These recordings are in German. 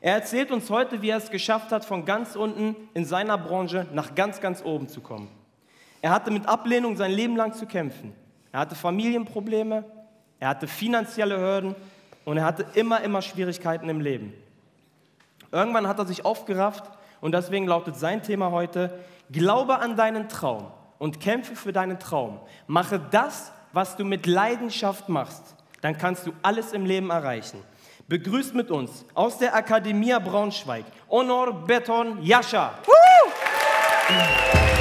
Er erzählt uns heute, wie er es geschafft hat, von ganz unten in seiner Branche nach ganz, ganz oben zu kommen. Er hatte mit Ablehnung sein Leben lang zu kämpfen. Er hatte Familienprobleme, er hatte finanzielle Hürden und er hatte immer, immer Schwierigkeiten im Leben. Irgendwann hat er sich aufgerafft und deswegen lautet sein Thema heute, glaube an deinen Traum und kämpfe für deinen Traum. Mache das, was du mit Leidenschaft machst. Dann kannst du alles im Leben erreichen. Begrüßt mit uns aus der Akademie Braunschweig Honor Beton Jascha. Woo!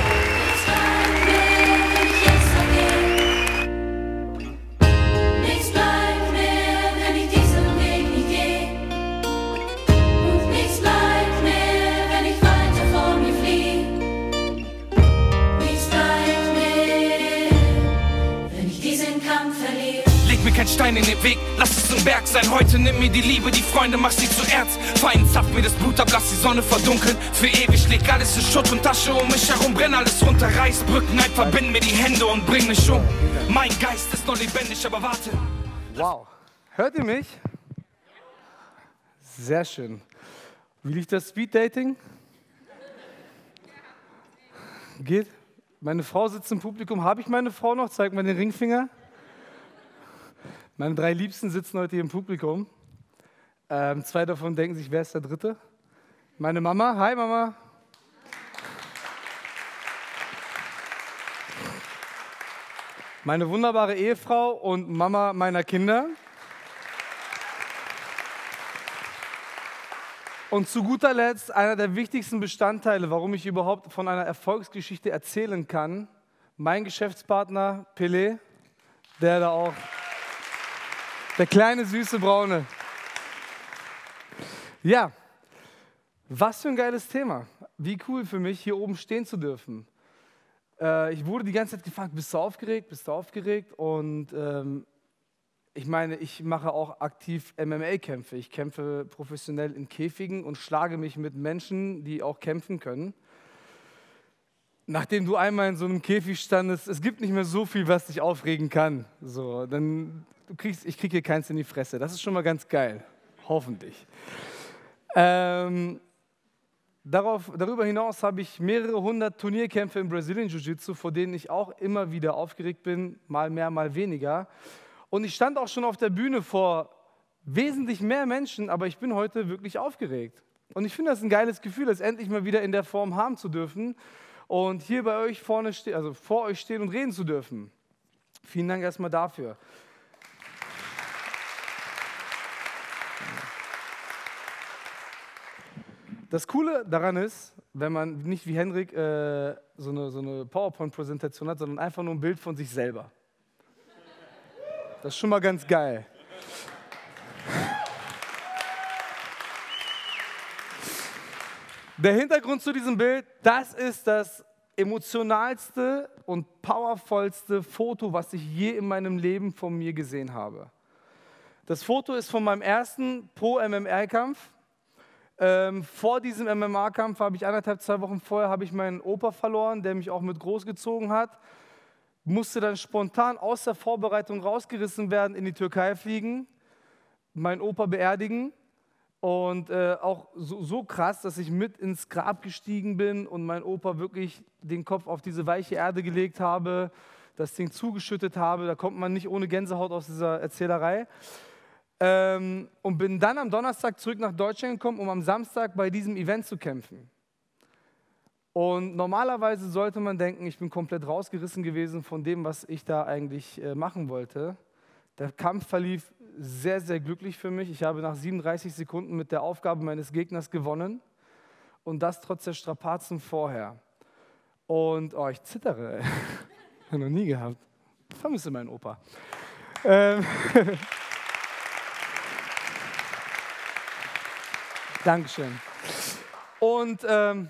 In den Weg, lass es ein Berg sein. Heute nimm mir die Liebe, die Freunde, mach sie zu Erz. Feind, zapf mir das Blut ab, lass die Sonne verdunkeln. Für ewig leg alles in Schutt und Tasche um mich herum, brenn alles runter, reiß Brücken ein, verbind mir die Hände und bring mich um. Mein Geist ist noch lebendig, aber warte. Wow. Hört ihr mich? Sehr schön. Wie liegt das Speeddating? Geht? Meine Frau sitzt im Publikum. Habe ich meine Frau noch? Zeig mal den Ringfinger. Meine drei Liebsten sitzen heute hier im Publikum. Ähm, zwei davon denken sich, wer ist der Dritte? Meine Mama. Hi Mama. Meine wunderbare Ehefrau und Mama meiner Kinder. Und zu guter Letzt einer der wichtigsten Bestandteile, warum ich überhaupt von einer Erfolgsgeschichte erzählen kann, mein Geschäftspartner Pelé, der da auch der kleine süße Braune. Ja, was für ein geiles Thema. Wie cool für mich, hier oben stehen zu dürfen. Äh, ich wurde die ganze Zeit gefragt, bist du aufgeregt, bist du aufgeregt? Und ähm, ich meine, ich mache auch aktiv MMA-Kämpfe. Ich kämpfe professionell in Käfigen und schlage mich mit Menschen, die auch kämpfen können. Nachdem du einmal in so einem Käfig standest, es gibt nicht mehr so viel, was dich aufregen kann. So, dann du kriegst, ich kriege hier keins in die Fresse. Das ist schon mal ganz geil. Hoffentlich. Ähm, darauf, darüber hinaus habe ich mehrere hundert Turnierkämpfe im Brazilian Jiu-Jitsu, vor denen ich auch immer wieder aufgeregt bin, mal mehr, mal weniger. Und ich stand auch schon auf der Bühne vor wesentlich mehr Menschen, aber ich bin heute wirklich aufgeregt. Und ich finde das ein geiles Gefühl, das endlich mal wieder in der Form haben zu dürfen und hier bei euch vorne stehen, also vor euch stehen und reden zu dürfen. Vielen Dank erstmal dafür. Das Coole daran ist, wenn man nicht wie Henrik äh, so eine, so eine PowerPoint-Präsentation hat, sondern einfach nur ein Bild von sich selber. Das ist schon mal ganz geil. Der Hintergrund zu diesem Bild, das ist das emotionalste und powervollste Foto, was ich je in meinem Leben von mir gesehen habe. Das Foto ist von meinem ersten Pro-MMR-Kampf ähm, vor diesem MMA-Kampf habe ich anderthalb, zwei Wochen vorher habe ich meinen Opa verloren, der mich auch mit großgezogen hat. Musste dann spontan aus der Vorbereitung rausgerissen werden, in die Türkei fliegen, meinen Opa beerdigen. Und äh, auch so, so, krass, dass ich mit ins Grab gestiegen bin und mein Opa wirklich den Kopf auf diese weiche Erde gelegt habe, das Ding zugeschüttet habe. Da kommt man nicht ohne Gänsehaut aus dieser Erzählerei. Ähm, und bin dann am Donnerstag zurück nach Deutschland gekommen, um am Samstag bei diesem Event zu kämpfen. Und normalerweise sollte man denken, ich bin komplett rausgerissen gewesen von dem, was ich da eigentlich äh, machen wollte. Der Kampf verlief sehr, sehr glücklich für mich. Ich habe nach 37 Sekunden mit der Aufgabe meines Gegners gewonnen und das trotz der Strapazen vorher. Und oh, ich zittere. noch nie gehabt. Vermisse meinen Opa. Ähm Dankeschön. Und ähm,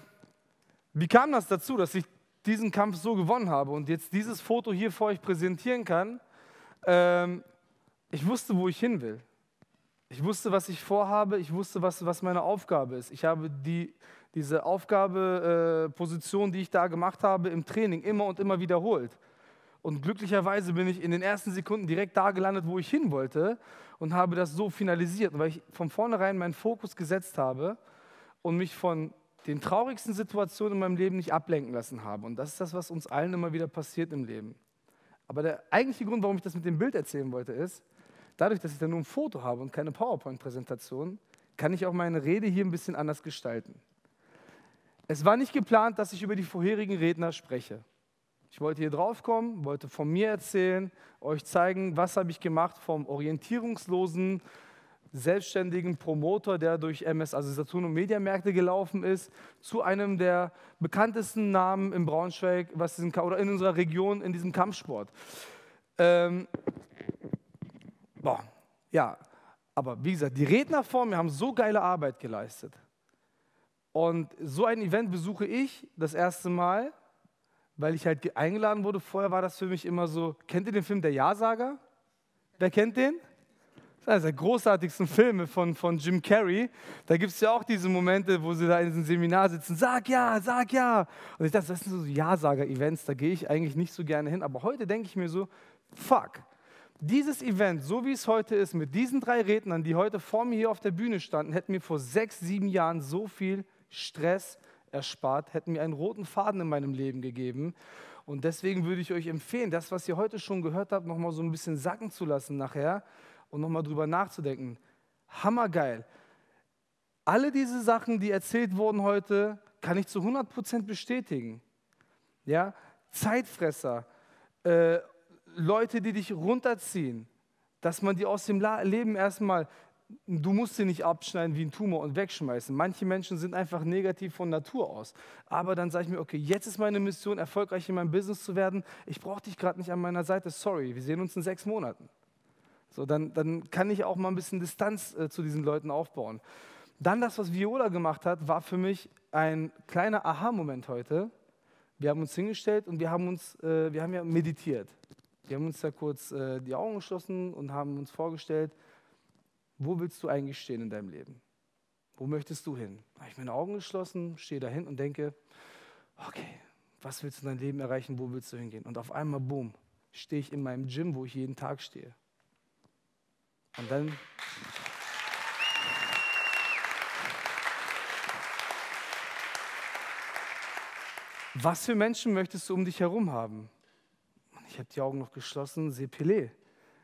wie kam das dazu, dass ich diesen Kampf so gewonnen habe und jetzt dieses Foto hier vor euch präsentieren kann? Ähm, ich wusste, wo ich hin will. Ich wusste, was ich vorhabe. Ich wusste, was, was meine Aufgabe ist. Ich habe die, diese Aufgabeposition, äh, die ich da gemacht habe, im Training immer und immer wiederholt. Und glücklicherweise bin ich in den ersten Sekunden direkt da gelandet, wo ich hin wollte. und habe das so finalisiert, weil ich von vornherein meinen Fokus gesetzt habe und mich von den traurigsten Situationen in meinem Leben nicht ablenken lassen habe. Und das ist das, was uns allen immer wieder passiert im Leben. Aber der eigentliche Grund, warum ich das mit dem Bild erzählen wollte, ist, dadurch, dass ich dann nur ein Foto habe und keine PowerPoint-Präsentation, kann ich auch meine Rede hier ein bisschen anders gestalten. Es war nicht geplant, dass ich über die vorherigen Redner spreche. Ich wollte hier draufkommen, wollte von mir erzählen, euch zeigen, was habe ich gemacht vom orientierungslosen, selbstständigen Promoter, der durch MS, also Saturn und Mediamärkte gelaufen ist, zu einem der bekanntesten Namen im Braunschweig, was diesen, oder in unserer Region in diesem Kampfsport. Ähm, boah, ja, aber wie gesagt, die Redner vor mir haben so geile Arbeit geleistet. Und so ein Event besuche ich das erste Mal, weil ich halt eingeladen wurde. Vorher war das für mich immer so, kennt ihr den Film Der Ja-Sager? Wer kennt den? Das ist einer der großartigsten Filme von, von Jim Carrey. Da gibt es ja auch diese Momente, wo sie da in diesem Seminar sitzen, sag ja, sag ja. Und ich dachte, das sind so Ja-Sager-Events, da gehe ich eigentlich nicht so gerne hin. Aber heute denke ich mir so, fuck, dieses Event, so wie es heute ist, mit diesen drei Rednern, die heute vor mir hier auf der Bühne standen, hätten mir vor sechs, sieben Jahren so viel Stress erspart, hätten mir einen roten Faden in meinem Leben gegeben. Und deswegen würde ich euch empfehlen, das, was ihr heute schon gehört habt, nochmal so ein bisschen sacken zu lassen nachher und nochmal drüber nachzudenken. Hammergeil. Alle diese Sachen, die erzählt wurden heute, kann ich zu 100% bestätigen. Ja? Zeitfresser, äh, Leute, die dich runterziehen, dass man die aus dem Leben erstmal du musst sie nicht abschneiden wie ein Tumor und wegschmeißen. Manche Menschen sind einfach negativ von Natur aus. Aber dann sage ich mir, okay, jetzt ist meine Mission, erfolgreich in meinem Business zu werden. Ich brauche dich gerade nicht an meiner Seite. Sorry, wir sehen uns in sechs Monaten. So, dann, dann kann ich auch mal ein bisschen Distanz äh, zu diesen Leuten aufbauen. Dann das, was Viola gemacht hat, war für mich ein kleiner Aha-Moment heute. Wir haben uns hingestellt und wir haben uns, äh, wir haben ja meditiert. Wir haben uns da kurz äh, die Augen geschlossen und haben uns vorgestellt, wo willst du eigentlich stehen in deinem Leben? Wo möchtest du hin? Habe ich meine Augen geschlossen, stehe dahin und denke, okay, was willst du in deinem Leben erreichen? Wo willst du hingehen? Und auf einmal, boom, stehe ich in meinem Gym, wo ich jeden Tag stehe. Und dann Was für Menschen möchtest du um dich herum haben? Ich habe die Augen noch geschlossen, sehe Pelé,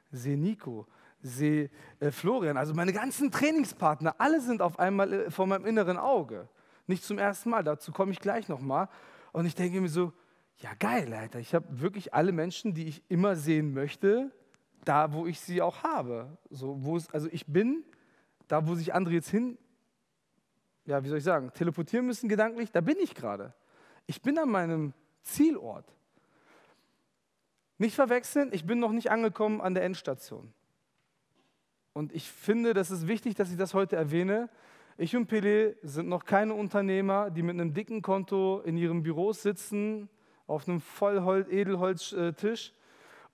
sehe Nico, sehe äh, Florian, also meine ganzen Trainingspartner, alle sind auf einmal äh, vor meinem inneren Auge. Nicht zum ersten Mal, dazu komme ich gleich nochmal. Und ich denke mir so, ja geil, Alter, ich habe wirklich alle Menschen, die ich immer sehen möchte, da, wo ich sie auch habe. So, also ich bin da, wo sich andere jetzt hin, ja, wie soll ich sagen, teleportieren müssen gedanklich, da bin ich gerade. Ich bin an meinem Zielort. Nicht verwechseln, ich bin noch nicht angekommen an der Endstation. Und ich finde, das ist wichtig, dass ich das heute erwähne. Ich und Pelé sind noch keine Unternehmer, die mit einem dicken Konto in ihrem Büro sitzen, auf einem Voll-Edelholztisch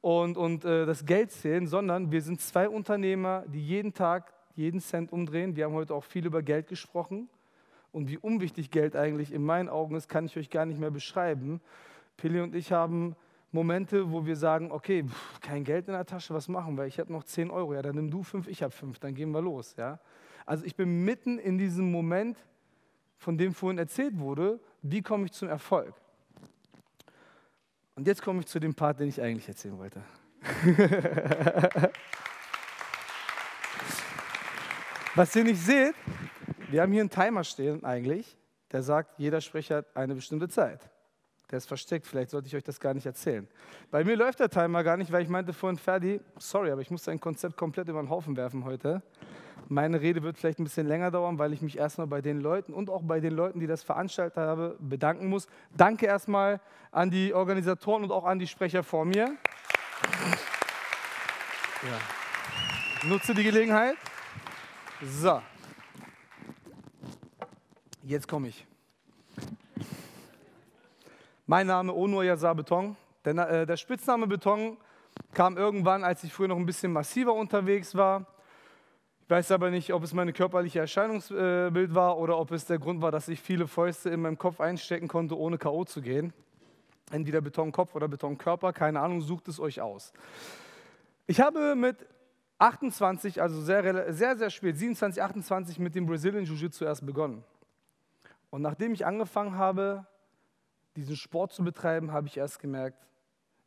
und, und äh, das Geld zählen, sondern wir sind zwei Unternehmer, die jeden Tag jeden Cent umdrehen. Wir haben heute auch viel über Geld gesprochen. Und wie unwichtig Geld eigentlich in meinen Augen ist, kann ich euch gar nicht mehr beschreiben. Pili und ich haben Momente, wo wir sagen, okay, pff, kein Geld in der Tasche, was machen wir? Ich habe noch 10 Euro, ja, dann nimm du 5, ich habe 5, dann gehen wir los. Ja? Also ich bin mitten in diesem Moment, von dem vorhin erzählt wurde, wie komme ich zum Erfolg? Und jetzt komme ich zu dem Part, den ich eigentlich erzählen wollte. Was ihr nicht seht, wir haben hier einen Timer stehen eigentlich, der sagt, jeder Sprecher hat eine bestimmte Zeit. Der ist versteckt, vielleicht sollte ich euch das gar nicht erzählen. Bei mir läuft der Timer gar nicht, weil ich meinte vorhin, Ferdi, sorry, aber ich muss dein Konzept komplett über den Haufen werfen heute. Meine Rede wird vielleicht ein bisschen länger dauern, weil ich mich erstmal bei den Leuten und auch bei den Leuten, die das veranstaltet haben, bedanken muss. Danke erstmal an die Organisatoren und auch an die Sprecher vor mir. Ja. Nutze die Gelegenheit. So. Jetzt komme ich. Mein Name Onur Yazar Beton. Der, äh, der Spitzname Beton kam irgendwann, als ich früher noch ein bisschen massiver unterwegs war. Ich weiß aber nicht, ob es meine körperliche Erscheinungsbild war oder ob es der Grund war, dass ich viele Fäuste in meinem Kopf einstecken konnte, ohne K.O. zu gehen. Entweder Betonkopf oder Betonkörper, keine Ahnung, sucht es euch aus. Ich habe mit 28, also sehr, sehr, sehr spät, 27, 28 mit dem Brazilian Jiu-Jitsu erst begonnen. Und nachdem ich angefangen habe, diesen Sport zu betreiben, habe ich erst gemerkt,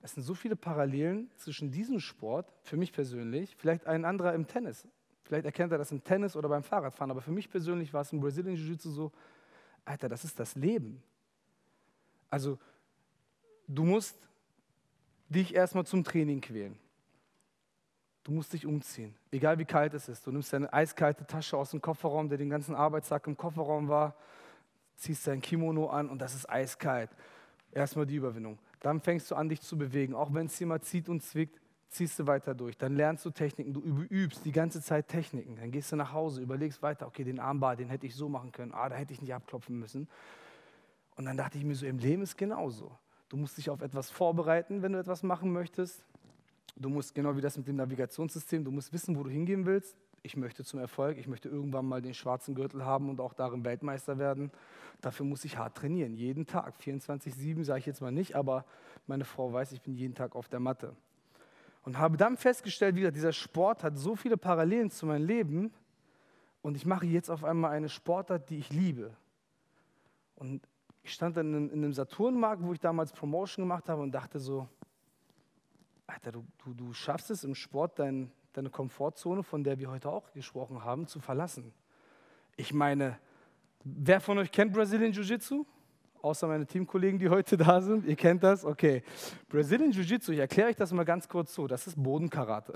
es sind so viele Parallelen zwischen diesem Sport, für mich persönlich, vielleicht ein anderer im Tennis. Vielleicht erkennt er das im Tennis oder beim Fahrradfahren, aber für mich persönlich war es im Brazilian Jiu-Jitsu so, Alter, das ist das Leben. Also, du musst dich erstmal zum Training quälen. Du musst dich umziehen, egal wie kalt es ist. Du nimmst deine eiskalte Tasche aus dem Kofferraum, der den ganzen Arbeitstag im Kofferraum war, ziehst dein Kimono an und das ist eiskalt. Erstmal die Überwindung. Dann fängst du an, dich zu bewegen. Auch wenn es dir zieht und zwickt, ziehst du weiter durch. Dann lernst du Techniken, du übst die ganze Zeit Techniken. Dann gehst du nach Hause, überlegst weiter, okay, den Armbar, den hätte ich so machen können. Ah, da hätte ich nicht abklopfen müssen. Und dann dachte ich mir so, im Leben ist genauso. Du musst dich auf etwas vorbereiten, wenn du etwas machen möchtest. Du musst, genau wie das mit dem Navigationssystem, du musst wissen, wo du hingehen willst. Ich möchte zum Erfolg, ich möchte irgendwann mal den schwarzen Gürtel haben und auch darin Weltmeister werden. Dafür muss ich hart trainieren, jeden Tag. 24-7 sage ich jetzt mal nicht, aber meine Frau weiß, ich bin jeden Tag auf der Matte. Und habe dann festgestellt, wie dieser Sport hat so viele Parallelen zu meinem Leben und ich mache jetzt auf einmal eine Sportart, die ich liebe. Und ich stand dann in, einem Saturnmarkt, wo ich damals Promotion gemacht habe und dachte so, Alter, du, du, du schaffst es im Sport, dein, deine Komfortzone, von der wir heute auch gesprochen haben, zu verlassen. Ich meine, wer von euch kennt Brazilian Jiu-Jitsu? Außer meine Teamkollegen, die heute da sind. Ihr kennt das? Okay. Brazilian Jiu-Jitsu, ich erkläre euch das mal ganz kurz so. Das ist Bodenkarate.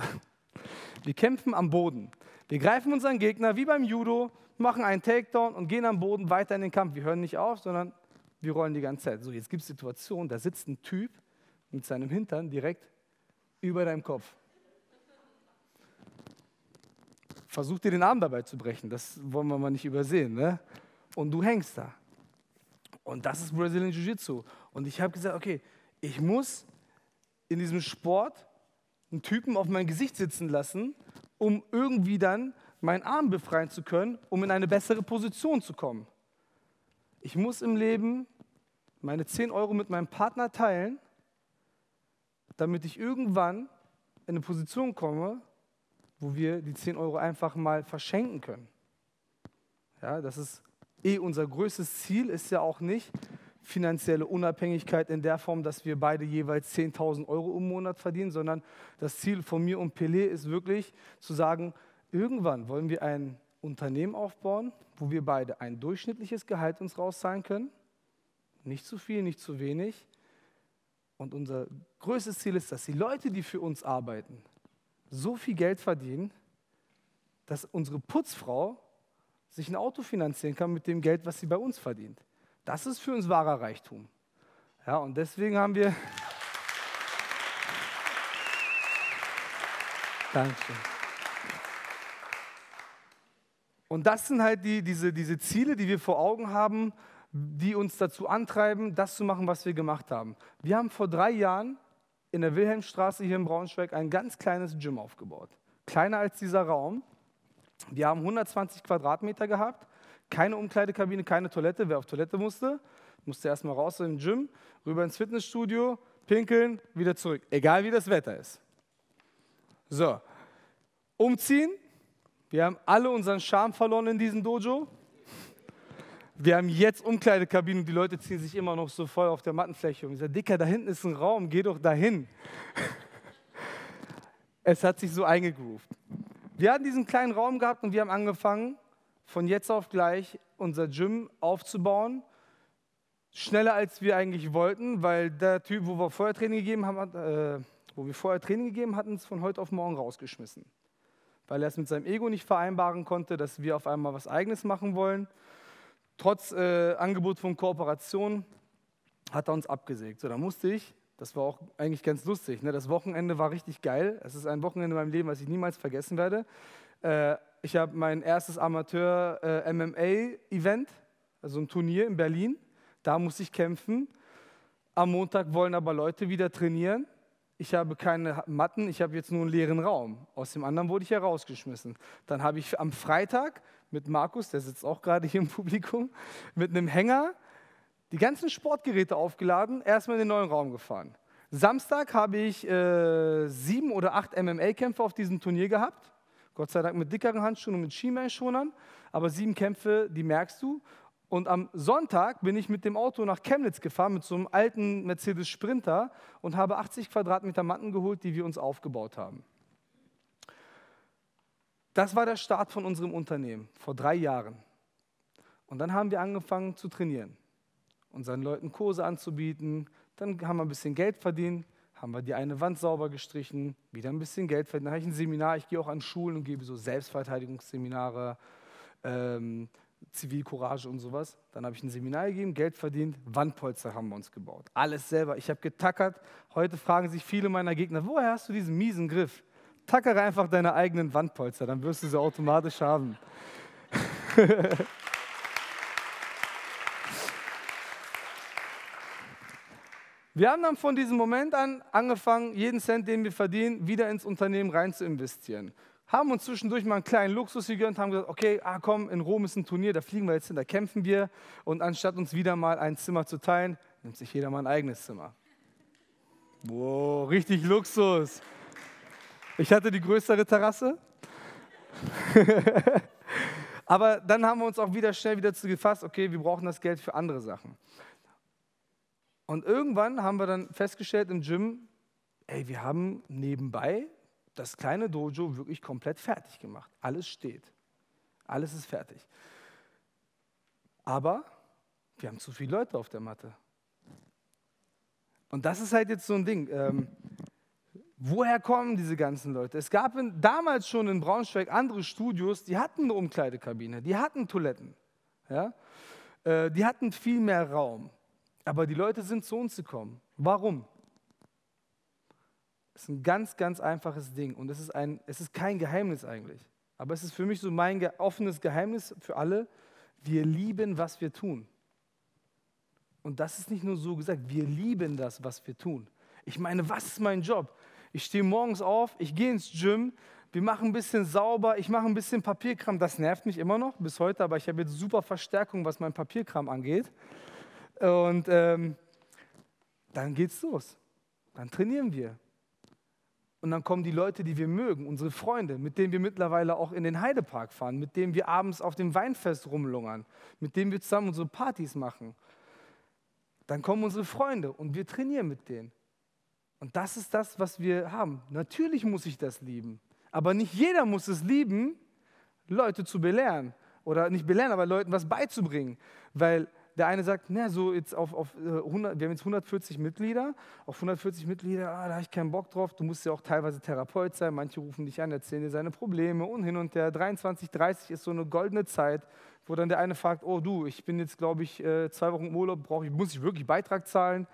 Wir kämpfen am Boden. Wir greifen unseren Gegner wie beim Judo, machen einen Takedown und gehen am Boden weiter in den Kampf. Wir hören nicht auf, sondern wir rollen die ganze Zeit. So, jetzt gibt es Situationen, da sitzt ein Typ mit seinem Hintern direkt über deinem Kopf. Versuch dir den Arm dabei zu brechen, das wollen wir mal nicht übersehen. Ne? Und du hängst da. Und das ist Brazilian Jiu-Jitsu. Und ich habe gesagt, okay, ich muss in diesem Sport einen Typen auf mein Gesicht sitzen lassen, um irgendwie dann meinen Arm befreien zu können, um in eine bessere Position zu kommen. Ich muss im Leben meine 10 Euro mit meinem Partner teilen, damit ich irgendwann in eine Position komme, wo wir die 10 Euro einfach mal verschenken können. Ja, das ist eh unser größtes Ziel, ist ja auch nicht finanzielle Unabhängigkeit in der Form, dass wir beide jeweils 10.000 Euro im Monat verdienen, sondern das Ziel von mir und Pelé ist wirklich zu sagen, irgendwann wollen wir ein Unternehmen aufbauen, wo wir beide ein durchschnittliches Gehalt uns rauszahlen können. Nicht zu viel, nicht zu wenig. Und unser größtes Ziel ist, dass die Leute, die für uns arbeiten, so viel Geld verdienen, dass unsere Putzfrau sich ein Auto finanzieren kann mit dem Geld, was sie bei uns verdient. Das ist für uns wahrer Reichtum. Ja, und deswegen haben wir. Dankeschön. Und das sind halt die, diese, diese Ziele, die wir vor Augen haben, die uns dazu antreiben, das zu machen, was wir gemacht haben. Wir haben vor drei Jahren in der Wilhelmstraße hier in Braunschweig ein ganz kleines Gym aufgebaut. Kleiner als dieser Raum. Wir haben 120 Quadratmeter gehabt, keine Umkleidekabine, keine Toilette. Wer auf Toilette musste, musste erstmal raus aus dem Gym, rüber ins Fitnessstudio, pinkeln, wieder zurück. Egal wie das Wetter ist. So, umziehen, wir haben alle unseren Charme verloren in diesem Dojo. Wir haben jetzt Umkleidekabinen und die Leute ziehen sich immer noch so voll auf der Mattenfläche um. Ich sage, Dicker, da hinten ist ein Raum, geh doch dahin. es hat sich so eingegroovt. Wir hatten diesen kleinen Raum gehabt und wir haben angefangen, von jetzt auf gleich unser Gym aufzubauen. Schneller als wir eigentlich wollten, weil der Typ, wo wir vorher Training gegeben haben, äh, wo wir vorher Training gegeben hatten, ist von heute auf morgen rausgeschmissen weil er es mit seinem Ego nicht vereinbaren konnte, dass wir auf einmal was Eigenes machen wollen. Trotz äh, Angebot von Kooperation hat er uns abgesägt. So, da musste ich, das war auch eigentlich ganz lustig, ne? das Wochenende war richtig geil. Es ist ein Wochenende in meinem Leben, was ich niemals vergessen werde. Äh, ich habe mein erstes Amateur-MMA-Event, äh, also ein Turnier in Berlin. Da musste ich kämpfen. Am Montag wollen aber Leute wieder trainieren ich habe keine Matten, ich habe jetzt nur einen leeren Raum. Aus dem anderen wurde ich herausgeschmissen. Dann habe ich am Freitag mit Markus, der sitzt auch gerade hier im Publikum, mit einem Hänger die ganzen Sportgeräte aufgeladen, erstmal in den neuen Raum gefahren. Samstag habe ich äh, sieben oder acht MMA-Kämpfe auf diesem Turnier gehabt. Gott sei Dank mit dickeren Handschuhen und mit Schienbeinschonern. Aber sieben Kämpfe, die merkst du. Und am Sonntag bin ich mit dem Auto nach Chemnitz gefahren, mit so einem alten Mercedes Sprinter und habe 80 Quadratmeter Matten geholt, die wir uns aufgebaut haben. Das war der Start von unserem Unternehmen vor drei Jahren. Und dann haben wir angefangen zu trainieren, unseren Leuten Kurse anzubieten. Dann haben wir ein bisschen Geld verdient, haben wir die eine Wand sauber gestrichen, wieder ein bisschen Geld verdient. Dann habe ich ein Seminar, ich gehe auch an Schulen und gebe so Selbstverteidigungsseminare, ähm, Zivilcourage und sowas. Dann habe ich ein Seminar gegeben, Geld verdient, Wandpolster haben wir uns gebaut. Alles selber. Ich habe getackert. Heute fragen sich viele meiner Gegner, woher hast du diesen miesen Griff? Tackere einfach deine eigenen Wandpolster, dann wirst du sie automatisch haben. Wir haben dann von diesem Moment an angefangen, jeden Cent, den wir verdienen, wieder ins Unternehmen rein zu investieren. Haben uns zwischendurch mal einen kleinen Luxus gegönnt, haben gesagt, okay, ah, komm, in Rom ist ein Turnier, da fliegen wir jetzt hin, da kämpfen wir. Und anstatt uns wieder mal ein Zimmer zu teilen, nimmt sich jeder mal ein eigenes Zimmer. Wow, richtig Luxus. Ich hatte die größere Terrasse. Aber dann haben wir uns auch wieder schnell wieder zu gefasst, okay, wir brauchen das Geld für andere Sachen. Und irgendwann haben wir dann festgestellt im Gym, ey, wir haben nebenbei das kleine Dojo wirklich komplett fertig gemacht. Alles steht. Alles ist fertig. Aber wir haben zu viele Leute auf der Matte. Und das ist halt jetzt so ein Ding. Ähm, woher kommen diese ganzen Leute? Es gab in, damals schon in Braunschweig andere Studios, die hatten eine Umkleidekabine, die hatten Toiletten. Ja? Äh, die hatten viel mehr Raum. Aber die Leute sind zu uns gekommen. Warum? Es ist ein ganz, ganz einfaches Ding und es ist, ein, es ist kein Geheimnis eigentlich. Aber es ist für mich so mein offenes Geheimnis für alle. Wir lieben, was wir tun. Und das ist nicht nur so gesagt, wir lieben das, was wir tun. Ich meine, was ist mein Job? Ich stehe morgens auf, ich gehe ins Gym, wir machen ein bisschen sauber, ich mache ein bisschen Papierkram. Das nervt mich immer noch bis heute, aber ich habe jetzt super Verstärkung, was mein Papierkram angeht. Und ähm, dann geht's los. Dann trainieren wir. Und dann kommen die Leute, die wir mögen, unsere Freunde, mit denen wir mittlerweile auch in den Heidepark fahren, mit denen wir abends auf dem Weinfest rumlungern, mit denen wir zusammen unsere Partys machen. Dann kommen unsere Freunde und wir trainieren mit denen. Und das ist das, was wir haben. Natürlich muss ich das lieben. Aber nicht jeder muss es lieben, Leute zu belehren. Oder nicht belehren, aber Leuten was beizubringen. Weil der eine sagt, na, so jetzt auf, auf 100, äh, wir haben jetzt 140 Mitglieder, auf 140 Mitglieder, ah, da habe ich keinen Bock drauf. Du musst ja auch teilweise Therapeut sein. Manche rufen dich an, erzählen dir seine Probleme und hin und her. 23, 30 ist so eine goldene Zeit, wo dann der eine fragt, oh du, ich bin jetzt, glaube ich, äh, zwei Wochen im Urlaub, ich, muss ich wirklich Beitrag zahlen?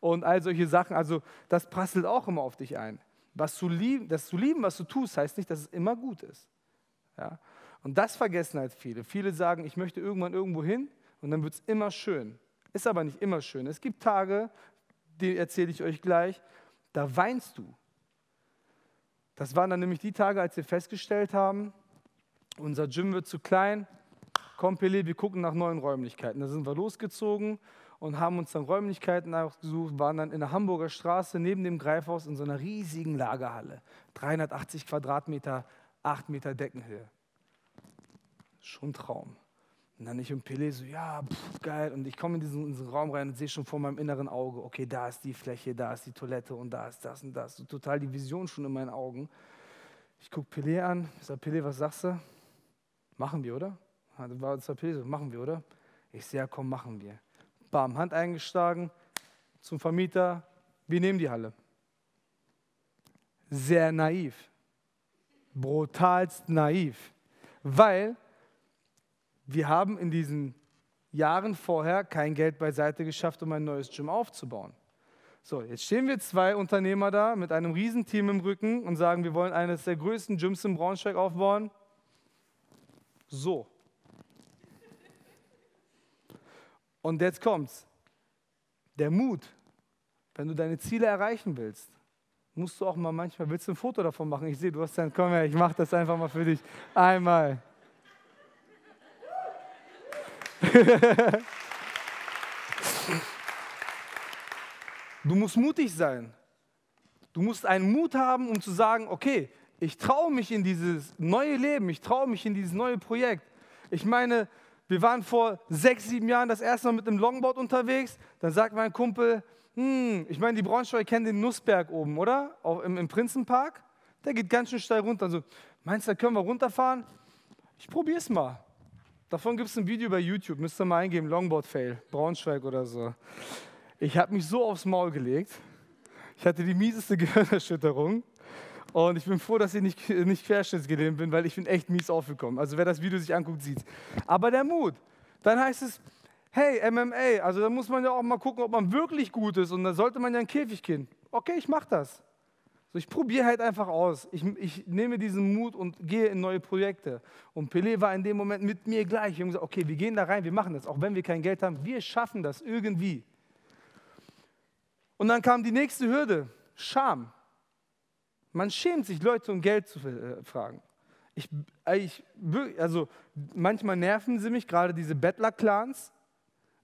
Und all solche Sachen. Also das prasselt auch immer auf dich ein. Was zu lieben, das zu lieben, was du tust, heißt nicht, dass es immer gut ist. Ja? Und das vergessen halt viele. Viele sagen, ich möchte irgendwann irgendwo hin und dann wird es immer schön. Ist aber nicht immer schön. Es gibt Tage, die erzähle ich euch gleich, da weinst du. Das waren dann nämlich die Tage, als wir festgestellt haben, unser Gym wird zu klein, komm Pele, wir gucken nach neuen Räumlichkeiten. Da sind wir losgezogen und haben uns dann Räumlichkeiten ausgesucht, waren dann in der Hamburger Straße neben dem Greifhaus in so einer riesigen Lagerhalle. 380 Quadratmeter, 8 Meter Deckenhöhe. Schon ein Traum. Und dann ich und Pele so, ja, pff, geil. Und ich komme in diesen, in diesen, Raum rein und sehe schon vor meinem inneren Auge, okay, da ist die Fläche, da ist die Toilette und da ist das und das. So total die Vision schon in meinen Augen. Ich gucke Pele an, ich sage, Pele, was sagst du? Machen wir, oder? Das war das Pele so, machen wir, oder? Ich sehe, ja, komm, machen wir. Bam, Hand eingeschlagen, zum Vermieter, wir nehmen die Halle. Sehr naiv. Brutalst naiv. Weil wir haben in diesen Jahren vorher kein Geld beiseite geschafft, um ein neues Gym aufzubauen. So, jetzt stehen wir zwei Unternehmer da mit einem Riesenteam im Rücken und sagen, wir wollen eines der größten Gyms in Braunschweig aufbauen. So. Und jetzt kommt's. Der Mut, wenn du deine Ziele erreichen willst, musst du auch mal manchmal, willst du ein Foto davon machen? Ich sehe, du hast dein, komm her, ich mache das einfach mal für dich. Einmal. du musst mutig sein. Du musst einen Mut haben, um zu sagen, okay, ich traue mich in dieses neue Leben, ich traue mich in dieses neue Projekt. Ich meine, wir waren vor sechs, sieben Jahren das erste Mal mit einem Longboard unterwegs. Dann sagt mein Kumpel, hm, ich meine, die Braunschweig kennen den Nussberg oben, oder? Auch im, im Prinzenpark. Der geht ganz schön steil runter. Also, meinst du, da können wir runterfahren? Ich probiere es mal. Davon gibt es ein Video bei YouTube, müsst ihr mal eingeben, Longboard-Fail, Braunschweig oder so. Ich habe mich so aufs Maul gelegt. Ich hatte die mieseste Gehirnerschütterung. Und ich bin froh, dass ich nicht, nicht querschnittsgelähmt bin, weil ich bin echt mies aufgekommen. Also wer das Video sich anguckt, sieht Aber der Mut. Dann heißt es, hey, MMA, also da muss man ja auch mal gucken, ob man wirklich gut ist. Und da sollte man ja ein Käfigkind. Okay, ich mache das. So, ich probiere halt einfach aus. Ich, ich, nehme diesen Mut und gehe in neue Projekte. Und Pelé war in dem Moment mit mir gleich. Wir haben gesagt, okay, wir gehen da rein, wir machen das. Auch wenn wir kein Geld haben, wir schaffen das irgendwie. Und dann kam die nächste Hürde, Scham. Man schämt sich, Leute um Geld zu äh, fragen. Ich, ich, also manchmal nerven sie mich, gerade diese Bettler-Clans,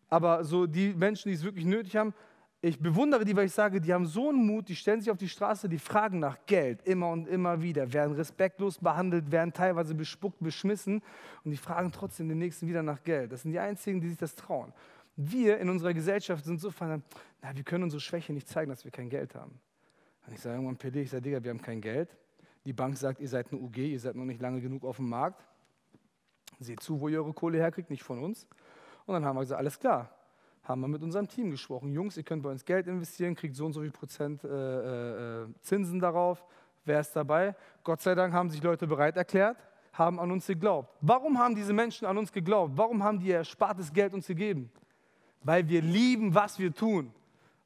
aber so die Menschen, die es wirklich nötig haben, ich bewundere die, weil ich sage, die haben so einen Mut, die stellen sich auf die Straße, die fragen nach Geld immer und immer wieder, werden respektlos behandelt, werden teilweise bespuckt, beschmissen und die fragen trotzdem den Nächsten wieder nach Geld. Das sind die Einzigen, die sich das trauen. Wir in unserer Gesellschaft sind so verdammt, na, wir können unsere Schwäche nicht zeigen, dass wir kein Geld haben. Und ich sage irgendwann PD, ich sage, Digga, wir haben kein Geld. Die Bank sagt, ihr seid eine UG, ihr seid noch nicht lange genug auf dem Markt. Seht zu, wo ihr eure Kohle herkriegt, nicht von uns. Und dann haben wir gesagt, alles klar. Haben wir mit unserem Team gesprochen. Jungs, ihr könnt bei uns Geld investieren, kriegt so und so viel Prozent äh, äh, Zinsen darauf. Wer ist dabei? Gott sei Dank haben sich Leute bereit erklärt, haben an uns geglaubt. Warum haben diese Menschen an uns geglaubt? Warum haben die erspartes Geld uns gegeben? Weil wir lieben, was wir tun.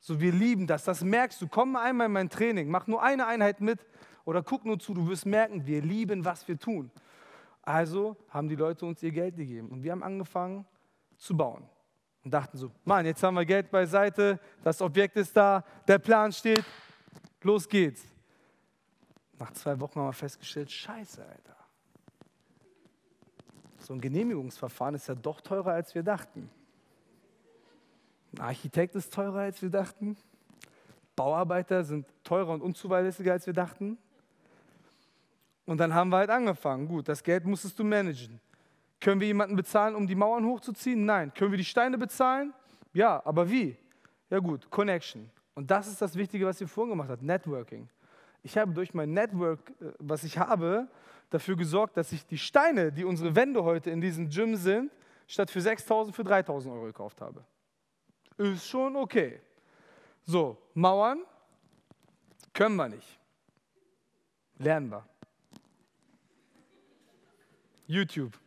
So, wir lieben das. Das merkst du. Komm einmal in mein Training, mach nur eine Einheit mit oder guck nur zu. Du wirst merken, wir lieben, was wir tun. Also haben die Leute uns ihr Geld gegeben und wir haben angefangen zu bauen und dachten so, Mann, jetzt haben wir Geld beiseite, das Objekt ist da, der Plan steht, los geht's. Nach zwei Wochen haben wir festgestellt, scheiße, Alter. So ein Genehmigungsverfahren ist ja doch teurer, als wir dachten. Ein Architekt ist teurer, als wir dachten. Bauarbeiter sind teurer und unzuverlässiger, als wir dachten. Und dann haben wir halt angefangen. Gut, das Geld musstest du managen. Können wir jemanden bezahlen, um die Mauern hochzuziehen? Nein. Können wir die Steine bezahlen? Ja, aber wie? Ja gut, Connection. Und das ist das Wichtige, was ihr vorhin gemacht habt, Networking. Ich habe durch mein Network, äh, was ich habe, dafür gesorgt, dass ich die Steine, die unsere Wände heute in diesem Gym sind, statt für 6.000 für 3.000 Euro gekauft habe ist schon okay. So, Mauern können wir nicht. Lernen wir. YouTube.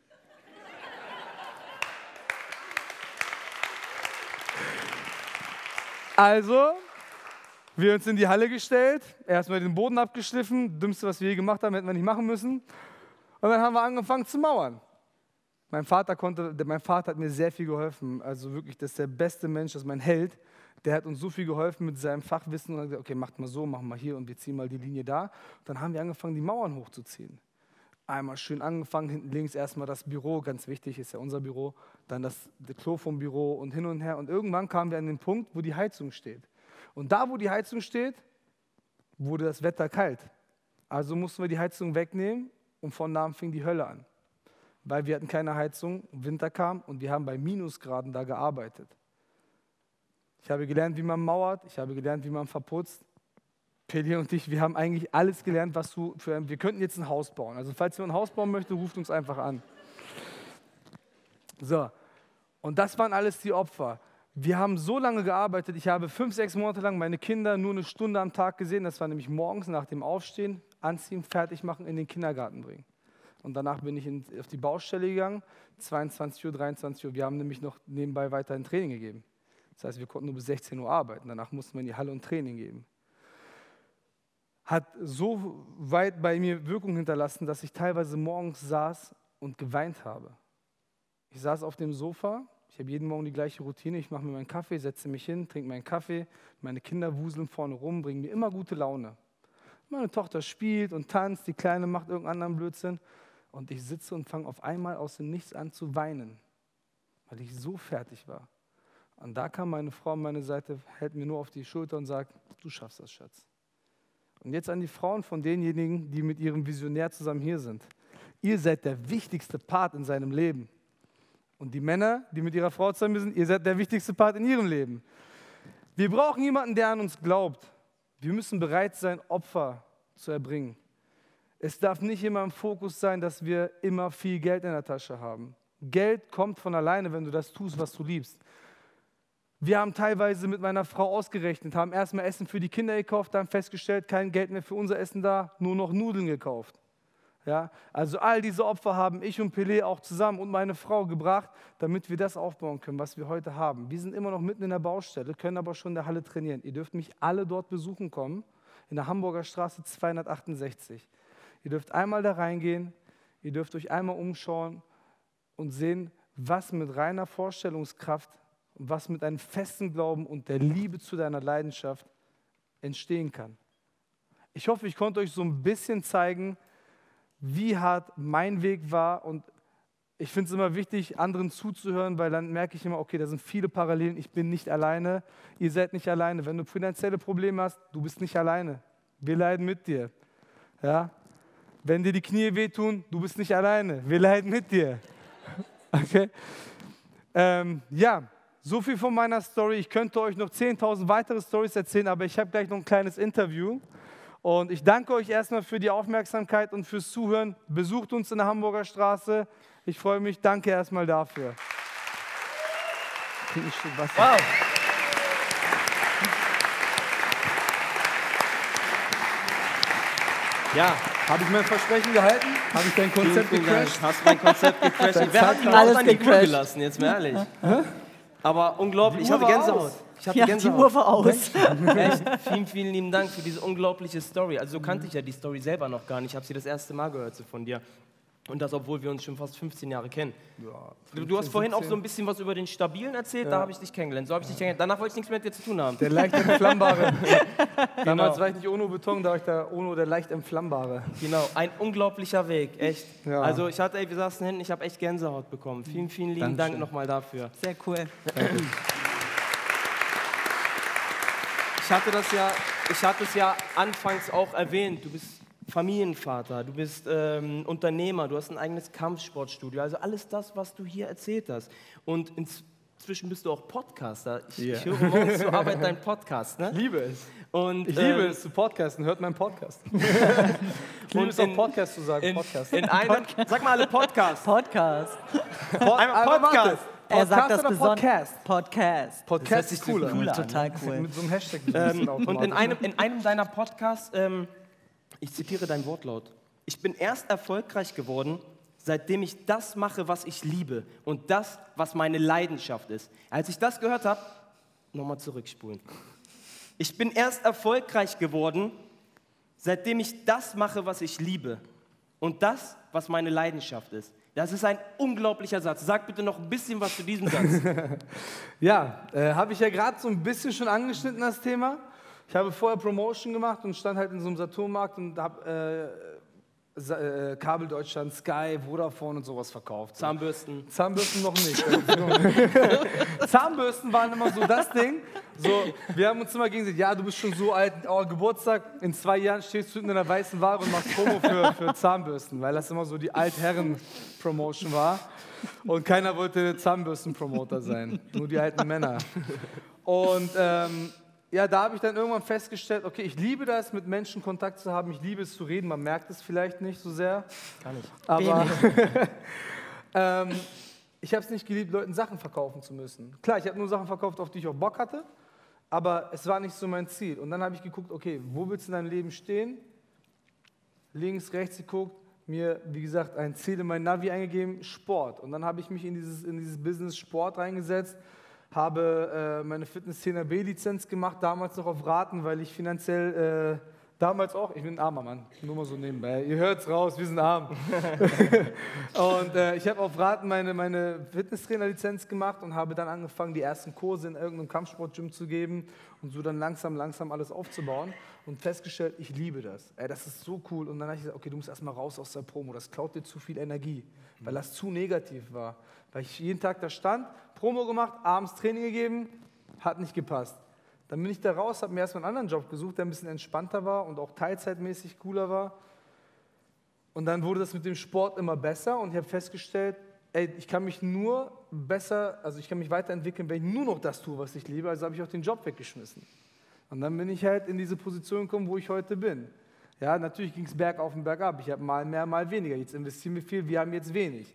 Also, wir uns in die Halle gestellt, erstmal den Boden abgeschliffen, dümmste, was wir je gemacht haben, hätten wir nicht machen müssen. Und dann haben wir angefangen zu mauern. Mein Vater, konnte, mein Vater hat mir sehr viel geholfen. Also wirklich, das ist der beste Mensch, das ist mein Held. Der hat uns so viel geholfen mit seinem Fachwissen und hat gesagt, okay, macht mal so, machen mal hier und wir ziehen mal die Linie da. Und dann haben wir angefangen, die Mauern hochzuziehen. Einmal schön angefangen, hinten links erstmal das Büro, ganz wichtig, ist ja unser Büro, dann das, das Klo vom Büro und hin und her. Und irgendwann kamen wir an den Punkt, wo die Heizung steht. Und da, wo die Heizung steht, wurde das Wetter kalt. Also mussten wir die Heizung wegnehmen und von da an fing die Hölle an weil wir hatten keine Heizung, Winter kam und wir haben bei Minusgraden da gearbeitet. Ich habe gelernt, wie man mauert, ich habe gelernt, wie man verputzt. Peli und ich, wir haben eigentlich alles gelernt, was du für wir könnten jetzt ein Haus bauen. Also falls ihr ein Haus bauen möchtet, ruft uns einfach an. So, und das waren alles die Opfer. Wir haben so lange gearbeitet, ich habe fünf, sechs Monate lang meine Kinder nur eine Stunde am Tag gesehen. Das war nämlich morgens nach dem Aufstehen, anziehen, fertig machen, in den Kindergarten bringen. Und danach bin ich in, auf die Baustelle gegangen, 22 Uhr, 23 Uhr. Wir haben nämlich noch nebenbei weiterhin Training gegeben. Das heißt, wir konnten nur bis 16 Uhr arbeiten. Danach mussten wir in die Halle und Training geben. Hat so weit bei mir Wirkung hinterlassen, dass ich teilweise morgens saß und geweint habe. Ich saß auf dem Sofa, ich habe jeden Morgen die gleiche Routine. Ich mache mir meinen Kaffee, setze mich hin, trinke meinen Kaffee. Meine Kinder wuseln vorne rum, bringen mir immer gute Laune. Meine Tochter spielt und tanzt, die Kleine macht irgendeinen anderen Blödsinn und ich sitze und fange auf einmal aus dem Nichts an zu weinen, weil ich so fertig war. Und da kam meine Frau an meine Seite, hält mir nur auf die Schulter und sagt, du schaffst das, Schatz. Und jetzt an die Frauen von denjenigen, die mit ihrem Visionär zusammen hier sind. Ihr seid der wichtigste Part in seinem Leben. Und die Männer, die mit ihrer Frau zusammen sind, ihr seid der wichtigste Part in ihrem Leben. Wir brauchen jemanden, der an uns glaubt. Wir müssen bereit sein, Opfer zu erbringen. Es darf nicht immer im Fokus sein, dass wir immer viel Geld in der Tasche haben. Geld kommt von alleine, wenn du das tust, was du liebst. Wir haben teilweise mit meiner Frau ausgerechnet, haben erstmal Essen für die Kinder gekauft, dann festgestellt, kein Geld mehr für unser Essen da, nur noch Nudeln gekauft. Ja, also all diese Opfer haben ich und Pelé auch zusammen und meine Frau gebracht, damit wir das aufbauen können, was wir heute haben. Wir sind immer noch mitten in der Baustelle, können aber schon in der Halle trainieren. Ihr dürft mich alle dort besuchen kommen, in der Hamburger Straße 268. Ihr dürft einmal da reingehen, ihr dürft euch einmal umschauen und sehen, was mit reiner Vorstellungskraft was mit einem festen Glauben und der Liebe zu deiner Leidenschaft entstehen kann. Ich hoffe, ich konnte euch so ein bisschen zeigen, wie hart mein Weg war und ich finde es immer wichtig, anderen zuzuhören, weil dann merke ich immer, okay, da sind viele Parallelen, ich bin nicht alleine, ihr seid nicht alleine. Wenn du finanzielle Probleme hast, du bist nicht alleine. Wir leiden mit dir. Ja? Wenn dir die Knie wehtun, du bist nicht alleine. Wir leiden mit dir. Okay? Ähm, ja, so viel von meiner Story. Ich könnte euch noch 10.000 weitere Stories erzählen, aber ich habe gleich noch ein kleines Interview. Und ich danke euch erstmal für die Aufmerksamkeit und fürs Zuhören. Besucht uns in der Hamburger Straße. Ich freue mich. Danke erstmal dafür. Wow. Ja, Habe ich mein Versprechen gehalten? Habe ich dein Konzept vielen, vielen Dank. gecrashed? Hast mein Konzept gecrashed. Wer hat ihn Alles an die Uhr gelassen, jetzt mal ehrlich. Aber unglaublich, ich Die hatte Gänsehaut. aus. Ich hatte Ja, die Gänsehaut. Uhr war aus. Echt, vielen, vielen lieben Dank für diese unglaubliche Story. Also so kannte ich ja die Story selber noch gar nicht. Ich habe sie das erste Mal gehört so von dir. Und das, obwohl wir uns schon fast 15 Jahre kennen. Du, du hast vorhin auch so ein bisschen was über den Stabilen erzählt, da habe ich dich kennengelernt. So habe ich dich kennengelernt. Danach wollte ich nichts mehr mit dir zu tun haben. Der leicht entflammbare. Genau. Damals war ich nicht Ono Beton, da war ich der Ono der leicht entflammbare. Genau, ein unglaublicher Weg, echt. Ja. Also ich hatte, ey, wir saßen hinten, ich habe echt Gänsehaut bekommen. Vielen, vielen lieben Dank Dankeschön. nochmal dafür. Sehr cool. Ich hatte das ja, ich hatte es ja anfangs auch erwähnt. Du bist Familienvater, du bist ähm, Unternehmer, du hast ein eigenes Kampfsportstudio. Also alles das, was du hier erzählt hast. Und inzwischen bist du auch Podcaster. Ich, Ja. ich höre morgens zur Arbeit deinen Podcast. Ne? Liebe es. Und, Ich liebe ähm, es zu podcasten. Hört meinen Podcast. ich liebe es auch Podcast zu sagen. In, Podcast. in einem, sag mal alle Podcast. Podcast. Pod Einmal Podcast. warte. Er sagt Podcast das besonders. Podcast? Podcast. Podcast Das ist cooler. cool an. Total cool. Mit so einem Hashtag. Ähm, und in einem, in einem deiner Podcasts, ähm, ich zitiere dein Wortlaut, ich bin erst erfolgreich geworden, seitdem ich das mache, was ich liebe und das, was meine Leidenschaft ist. Als ich das gehört habe, nochmal zurückspulen. Ich bin erst erfolgreich geworden, seitdem ich das mache, was ich liebe und das, was meine Leidenschaft ist. Das ist ein unglaublicher Satz. Sag bitte noch ein bisschen was zu diesem Satz. Ja, äh, habe ich ja gerade so ein bisschen schon angeschnitten, das Thema. Ich habe vorher Promotion gemacht und stand halt in so einem Saturnmarkt und habe äh, äh, Kabel Deutschland, Sky, Vodafone und sowas verkauft. Zahnbürsten. Zahnbürsten noch nicht. Zahnbürsten waren immer so das Ding. So, wir haben uns immer gegen gesagt, ja, du bist schon so alt, oh, Geburtstag, in zwei Jahren stehst du in einer weißen Ware und machst Promo für, für Zahnbürsten, weil das immer so die Altherren-Promotion war. Und keiner wollte Zahnbürsten-Promoter sein, nur die alten Männer. Und ähm, ja, da habe ich dann irgendwann festgestellt, okay, ich liebe das, mit Menschen Kontakt zu haben, ich liebe es zu reden, man merkt es vielleicht nicht so sehr. Gar nicht. Aber ähm, ich habe es nicht geliebt, Leuten Sachen verkaufen zu müssen. Klar, ich habe nur Sachen verkauft, auf die ich auch Bock hatte, aber es war nicht so mein Ziel. Und dann habe ich geguckt, okay, wo willst du in deinem Leben stehen? Links, rechts geguckt, mir, wie gesagt, ein Ziel in mein Navi eingegeben, Sport. Und dann habe ich mich in dieses, in dieses Business Sport reingesetzt, habe äh, meine Fitnesstrainer B-Lizenz gemacht, damals noch auf Raten, weil ich finanziell, äh, damals auch, ich bin ein armer Mann, nur mal so nebenbei, ihr hört's raus, wir sind arm. und äh, ich habe auf Raten meine, meine Fitnesstrainer-Lizenz gemacht und habe dann angefangen, die ersten Kurse in irgendeinem Kampfsportgym zu geben und so dann langsam, langsam alles aufzubauen und festgestellt, ich liebe das. Ey, das ist so cool. Und dann habe ich gesagt, okay, du musst erstmal raus aus der Promo, das klaut dir zu viel Energie, weil das zu negativ war. Weil ich jeden Tag da stand, Promo gemacht, abends Training gegeben, hat nicht gepasst. Dann bin ich da raus, habe mir erstmal einen anderen Job gesucht, der ein bisschen entspannter war und auch teilzeitmäßig cooler war. Und dann wurde das mit dem Sport immer besser und ich habe festgestellt, ey, ich kann mich nur besser, also ich kann mich weiterentwickeln, wenn ich nur noch das tue, was ich liebe. Also habe ich auch den Job weggeschmissen. Und dann bin ich halt in diese Position gekommen, wo ich heute bin. Ja, natürlich ging es bergauf und bergab. Ich habe mal mehr, mal weniger. Jetzt investieren wir viel, wir haben jetzt wenig.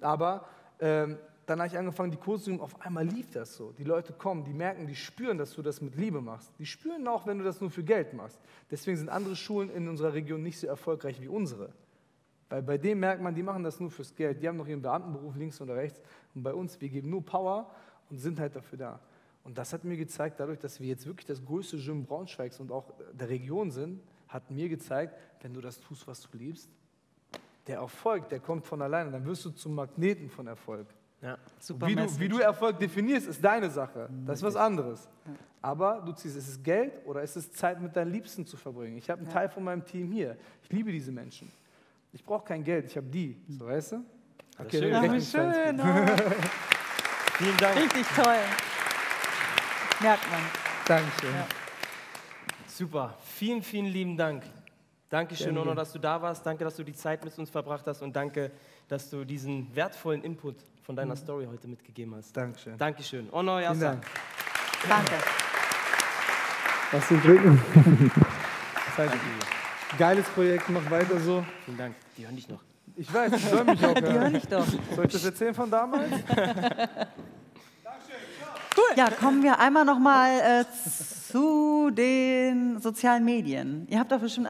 Aber ähm, dann habe ich angefangen, die Kurse zu geben. Auf einmal lief das so. Die Leute kommen, die merken, die spüren, dass du das mit Liebe machst. Die spüren auch, wenn du das nur für Geld machst. Deswegen sind andere Schulen in unserer Region nicht so erfolgreich wie unsere. Weil bei denen merkt man, die machen das nur fürs Geld. Die haben noch ihren Beamtenberuf links oder rechts. Und bei uns, wir geben nur Power und sind halt dafür da. Und das hat mir gezeigt, dadurch, dass wir jetzt wirklich das größte Gym Braunschweigs und auch der Region sind, hat mir gezeigt, wenn du das tust, was du liebst, der Erfolg, der kommt von alleine. Dann wirst du zum Magneten von Erfolg. Ja. Super Wie du, wie du Erfolg definierst, ist deine Sache. Das ist was anderes. Aber du ziehst, ist es Geld oder ist es Zeit mit deinen Liebsten zu verbringen? Ich habe einen Teil von meinem Team hier. Ich liebe diese Menschen. Ich brauche kein Geld, ich habe die. So, weißt du? Okay, schön. Ja, schön. Oh, Vielen Dank. richtig toll. Merkt man. Dankeschön. Ja. Super. Vielen, vielen lieben Dank. Dankeschön, Gerne. Ono, dass du da warst. Danke, dass du die Zeit mit uns verbracht hast und danke, dass du diesen wertvollen Input von deiner Story heute mitgegeben hast. Dankeschön. Dankeschön. Ono Yasa. Dank. Danke. Was zu trinken. Danke geiles Projekt, mach weiter so. Vielen Dank. Die hören dich noch. Ich weiß, ich soll mich auch Die höre hören. ich doch. Soll ich das erzählen von damals? Ja, kommen wir einmal noch mal äh, zu den sozialen Medien. Ihr habt doch bestimmt